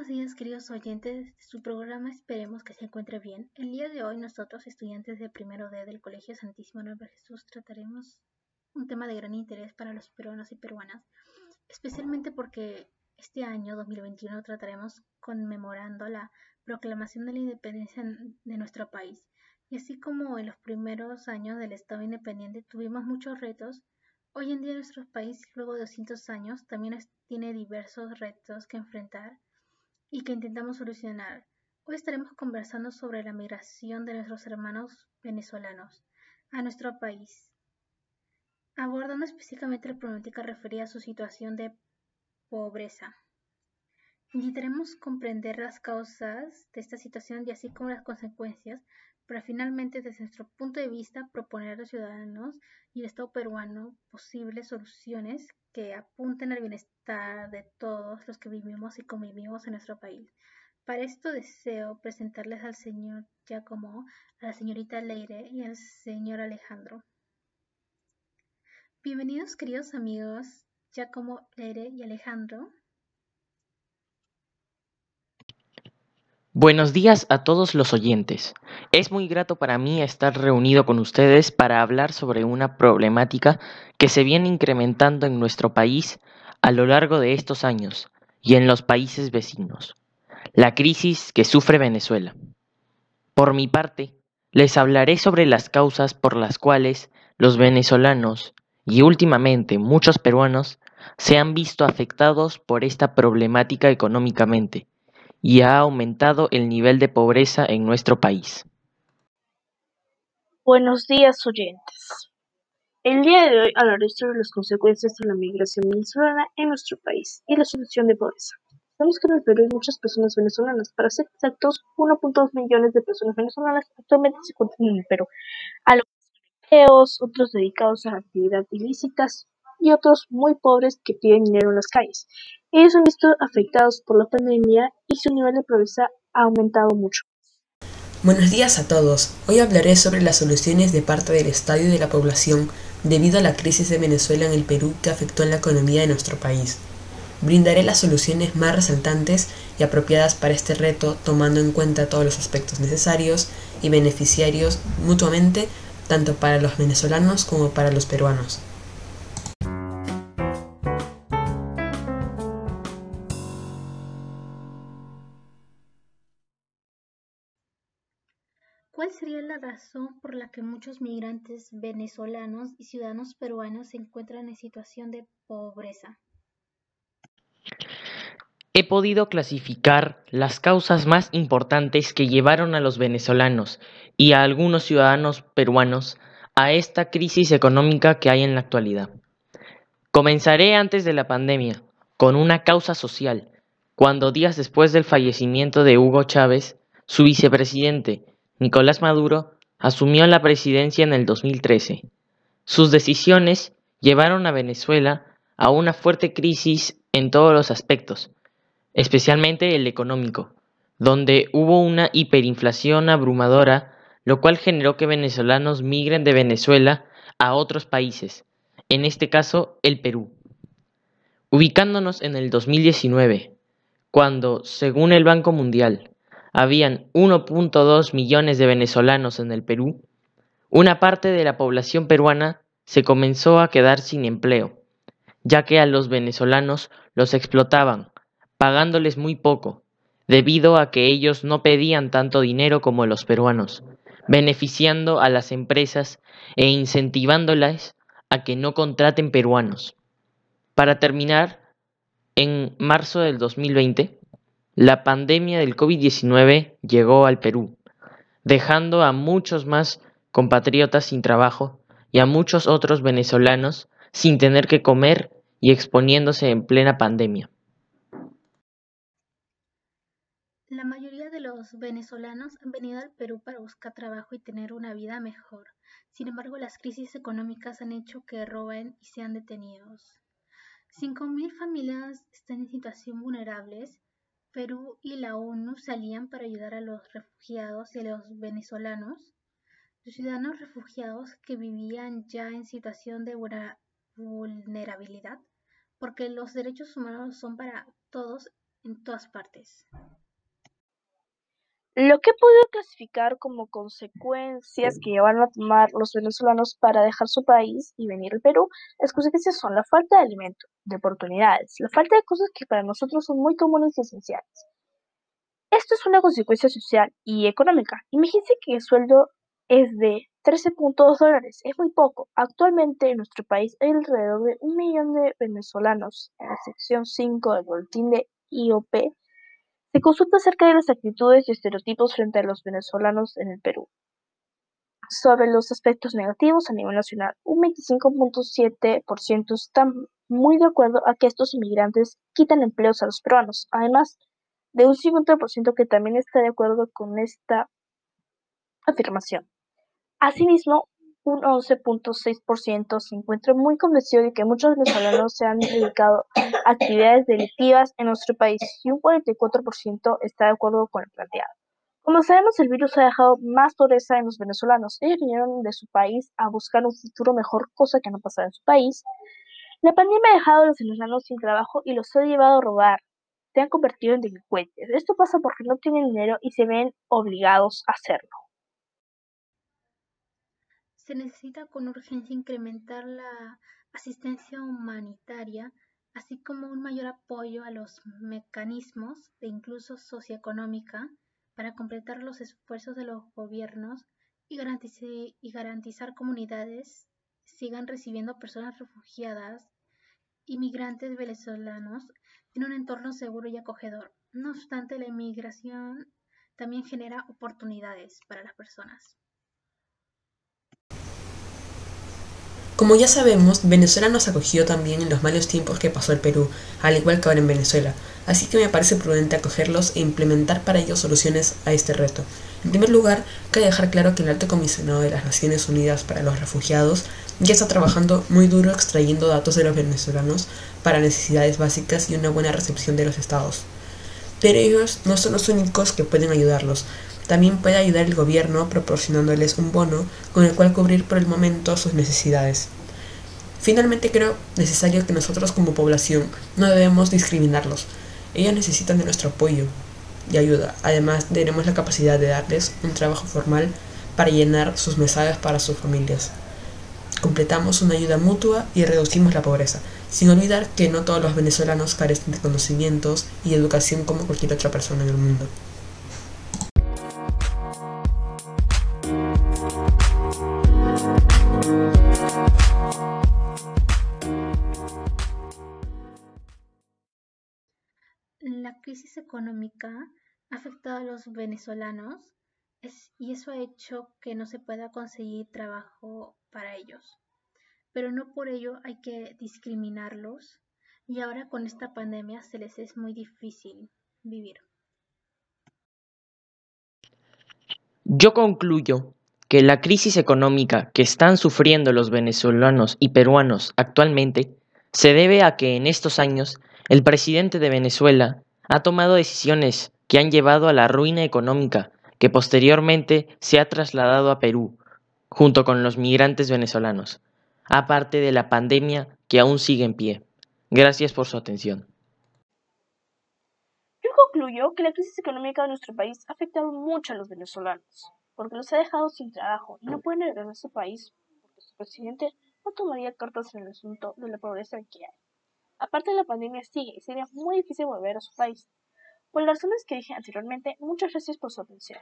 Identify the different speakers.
Speaker 1: buenos días, queridos oyentes de su programa. Esperemos que se encuentre bien. El día de hoy, nosotros, estudiantes de primero D del Colegio Santísimo Nombre de Jesús, trataremos un tema de gran interés para los peruanos y peruanas, especialmente porque este año 2021 trataremos conmemorando la proclamación de la independencia de nuestro país. Y así como en los primeros años del Estado independiente tuvimos muchos retos, hoy en día nuestro país, luego de 200 años, también tiene diversos retos que enfrentar y que intentamos solucionar. Hoy estaremos conversando sobre la migración de nuestros hermanos venezolanos a nuestro país, abordando específicamente la problemática referida a su situación de pobreza. Intentaremos comprender las causas de esta situación y así como las consecuencias para finalmente desde nuestro punto de vista proponer a los ciudadanos y el Estado peruano posibles soluciones que apunten al bienestar de todos los que vivimos y convivimos en nuestro país. Para esto deseo presentarles al señor Giacomo, a la señorita Leire y al señor Alejandro. Bienvenidos queridos amigos Giacomo, Leire y Alejandro.
Speaker 2: Buenos días a todos los oyentes. Es muy grato para mí estar reunido con ustedes para hablar sobre una problemática que se viene incrementando en nuestro país a lo largo de estos años y en los países vecinos, la crisis que sufre Venezuela. Por mi parte, les hablaré sobre las causas por las cuales los venezolanos y últimamente muchos peruanos se han visto afectados por esta problemática económicamente y ha aumentado el nivel de pobreza en nuestro país.
Speaker 3: Buenos días oyentes. El día de hoy hablaré sobre las consecuencias de la migración venezolana en nuestro país y la situación de pobreza. Sabemos que en el Perú hay muchas personas venezolanas, para ser exactos, 1.2 millones de personas venezolanas actualmente se encuentran en el Perú, algunos empleos, otros dedicados a actividades ilícitas y otros muy pobres que piden dinero en las calles. Ellos han visto afectados por la pandemia y su nivel de pobreza ha aumentado mucho.
Speaker 4: Buenos días a todos. Hoy hablaré sobre las soluciones de parte del Estado y de la población debido a la crisis de Venezuela en el Perú que afectó en la economía de nuestro país. Brindaré las soluciones más resaltantes y apropiadas para este reto tomando en cuenta todos los aspectos necesarios y beneficiarios mutuamente tanto para los venezolanos como para los peruanos.
Speaker 1: ¿Cuál sería la razón por la que muchos migrantes venezolanos y ciudadanos peruanos se encuentran en situación de pobreza?
Speaker 2: He podido clasificar las causas más importantes que llevaron a los venezolanos y a algunos ciudadanos peruanos a esta crisis económica que hay en la actualidad. Comenzaré antes de la pandemia, con una causa social, cuando días después del fallecimiento de Hugo Chávez, su vicepresidente, Nicolás Maduro asumió la presidencia en el 2013. Sus decisiones llevaron a Venezuela a una fuerte crisis en todos los aspectos, especialmente el económico, donde hubo una hiperinflación abrumadora, lo cual generó que venezolanos migren de Venezuela a otros países, en este caso el Perú. Ubicándonos en el 2019, cuando, según el Banco Mundial, habían 1.2 millones de venezolanos en el Perú, una parte de la población peruana se comenzó a quedar sin empleo, ya que a los venezolanos los explotaban, pagándoles muy poco, debido a que ellos no pedían tanto dinero como los peruanos, beneficiando a las empresas e incentivándolas a que no contraten peruanos. Para terminar, en marzo del 2020, la pandemia del COVID-19 llegó al Perú, dejando a muchos más compatriotas sin trabajo y a muchos otros venezolanos sin tener que comer y exponiéndose en plena pandemia.
Speaker 1: La mayoría de los venezolanos han venido al Perú para buscar trabajo y tener una vida mejor. Sin embargo, las crisis económicas han hecho que roben y sean detenidos. 5.000 familias están en situación vulnerables Perú y la ONU salían para ayudar a los refugiados y a los venezolanos, los ciudadanos refugiados que vivían ya en situación de vulnerabilidad, porque los derechos humanos son para todos en todas partes.
Speaker 3: Lo que he podido clasificar como consecuencias que llevaron a tomar los venezolanos para dejar su país y venir al Perú, las consecuencias son la falta de alimento, de oportunidades, la falta de cosas que para nosotros son muy comunes y esenciales. Esto es una consecuencia social y económica. Imagínense que el sueldo es de 13.2 dólares, es muy poco. Actualmente en nuestro país hay alrededor de un millón de venezolanos. En la sección 5 del boletín de IOP se consulta acerca de las actitudes y estereotipos frente a los venezolanos en el Perú. Sobre los aspectos negativos a nivel nacional, un 25.7% está muy de acuerdo a que estos inmigrantes quitan empleos a los peruanos, además de un 50% que también está de acuerdo con esta afirmación. Asimismo, un 11.6% se encuentra muy convencido de que muchos venezolanos se han dedicado a actividades delictivas en nuestro país y un 44% está de acuerdo con el planteado. Como sabemos, el virus ha dejado más pobreza en los venezolanos. Ellos vinieron de su país a buscar un futuro mejor, cosa que no pasaba en su país. La pandemia ha dejado a los venezolanos sin trabajo y los ha llevado a robar. Se han convertido en delincuentes. Esto pasa porque no tienen dinero y se ven obligados a hacerlo.
Speaker 1: Se necesita con urgencia incrementar la asistencia humanitaria, así como un mayor apoyo a los mecanismos de incluso socioeconómica para completar los esfuerzos de los gobiernos y, y garantizar comunidades sigan recibiendo personas refugiadas, inmigrantes venezolanos en un entorno seguro y acogedor. No obstante, la inmigración también genera oportunidades para las personas.
Speaker 4: Como ya sabemos, Venezuela nos acogió también en los malos tiempos que pasó el Perú, al igual que ahora en Venezuela, así que me parece prudente acogerlos e implementar para ellos soluciones a este reto. En primer lugar, cabe dejar claro que el Alto Comisionado de las Naciones Unidas para los Refugiados ya está trabajando muy duro extrayendo datos de los venezolanos para necesidades básicas y una buena recepción de los estados. Pero ellos no son los únicos que pueden ayudarlos, también puede ayudar el gobierno proporcionándoles un bono con el cual cubrir por el momento sus necesidades. Finalmente creo necesario que nosotros como población no debemos discriminarlos. Ellos necesitan de nuestro apoyo y ayuda. Además tenemos la capacidad de darles un trabajo formal para llenar sus mensajes para sus familias. Completamos una ayuda mutua y reducimos la pobreza, sin olvidar que no todos los venezolanos carecen de conocimientos y educación como cualquier otra persona en el mundo.
Speaker 1: La crisis económica ha afectado a los venezolanos y eso ha hecho que no se pueda conseguir trabajo para ellos. Pero no por ello hay que discriminarlos y ahora con esta pandemia se les es muy difícil vivir.
Speaker 2: Yo concluyo que la crisis económica que están sufriendo los venezolanos y peruanos actualmente se debe a que en estos años el presidente de Venezuela ha tomado decisiones que han llevado a la ruina económica que posteriormente se ha trasladado a Perú, junto con los migrantes venezolanos, aparte de la pandemia que aún sigue en pie. Gracias por su atención.
Speaker 3: Yo concluyo que la crisis económica de nuestro país ha afectado mucho a los venezolanos, porque los ha dejado sin trabajo y no pueden regresar a su país, porque su presidente no tomaría cartas en el asunto de la pobreza que hay. Aparte la pandemia sigue y sería muy difícil volver a su país. Por las razones que dije anteriormente, muchas gracias por su atención.